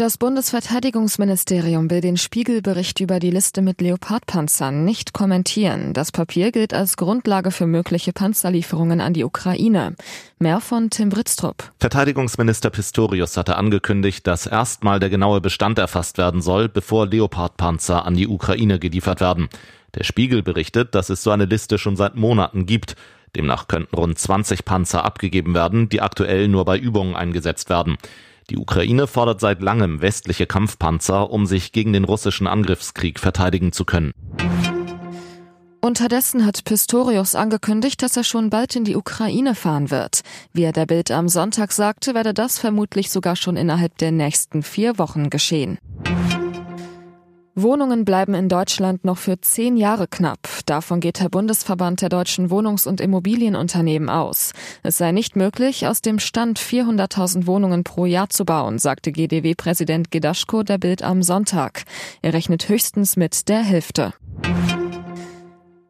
Das Bundesverteidigungsministerium will den Spiegelbericht über die Liste mit Leopardpanzern nicht kommentieren. Das Papier gilt als Grundlage für mögliche Panzerlieferungen an die Ukraine. Mehr von Tim Britztrup. Verteidigungsminister Pistorius hatte angekündigt, dass erstmal der genaue Bestand erfasst werden soll, bevor Leopardpanzer an die Ukraine geliefert werden. Der Spiegel berichtet, dass es so eine Liste schon seit Monaten gibt. Demnach könnten rund 20 Panzer abgegeben werden, die aktuell nur bei Übungen eingesetzt werden. Die Ukraine fordert seit langem westliche Kampfpanzer, um sich gegen den russischen Angriffskrieg verteidigen zu können. Unterdessen hat Pistorius angekündigt, dass er schon bald in die Ukraine fahren wird. Wie er der Bild am Sonntag sagte, werde das vermutlich sogar schon innerhalb der nächsten vier Wochen geschehen. Wohnungen bleiben in Deutschland noch für zehn Jahre knapp. Davon geht der Bundesverband der deutschen Wohnungs- und Immobilienunternehmen aus. Es sei nicht möglich, aus dem Stand 400.000 Wohnungen pro Jahr zu bauen, sagte GDW-Präsident Gedaschko der Bild am Sonntag. Er rechnet höchstens mit der Hälfte.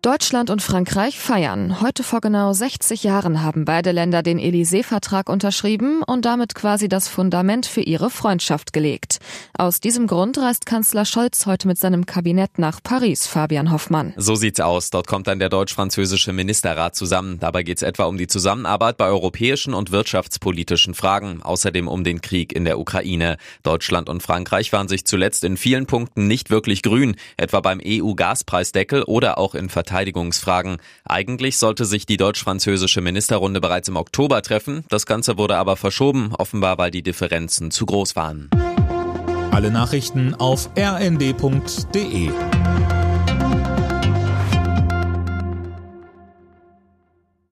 Deutschland und Frankreich feiern. Heute vor genau 60 Jahren haben beide Länder den Élysée-Vertrag unterschrieben und damit quasi das Fundament für ihre Freundschaft gelegt. Aus diesem Grund reist Kanzler Scholz heute mit seinem Kabinett nach Paris, Fabian Hoffmann. So sieht's aus. Dort kommt dann der deutsch-französische Ministerrat zusammen. Dabei geht's etwa um die Zusammenarbeit bei europäischen und wirtschaftspolitischen Fragen, außerdem um den Krieg in der Ukraine. Deutschland und Frankreich waren sich zuletzt in vielen Punkten nicht wirklich grün, etwa beim EU-Gaspreisdeckel oder auch in Verteidigungsfragen. Eigentlich sollte sich die deutsch-französische Ministerrunde bereits im Oktober treffen. Das Ganze wurde aber verschoben, offenbar weil die Differenzen zu groß waren. Alle Nachrichten auf rnd.de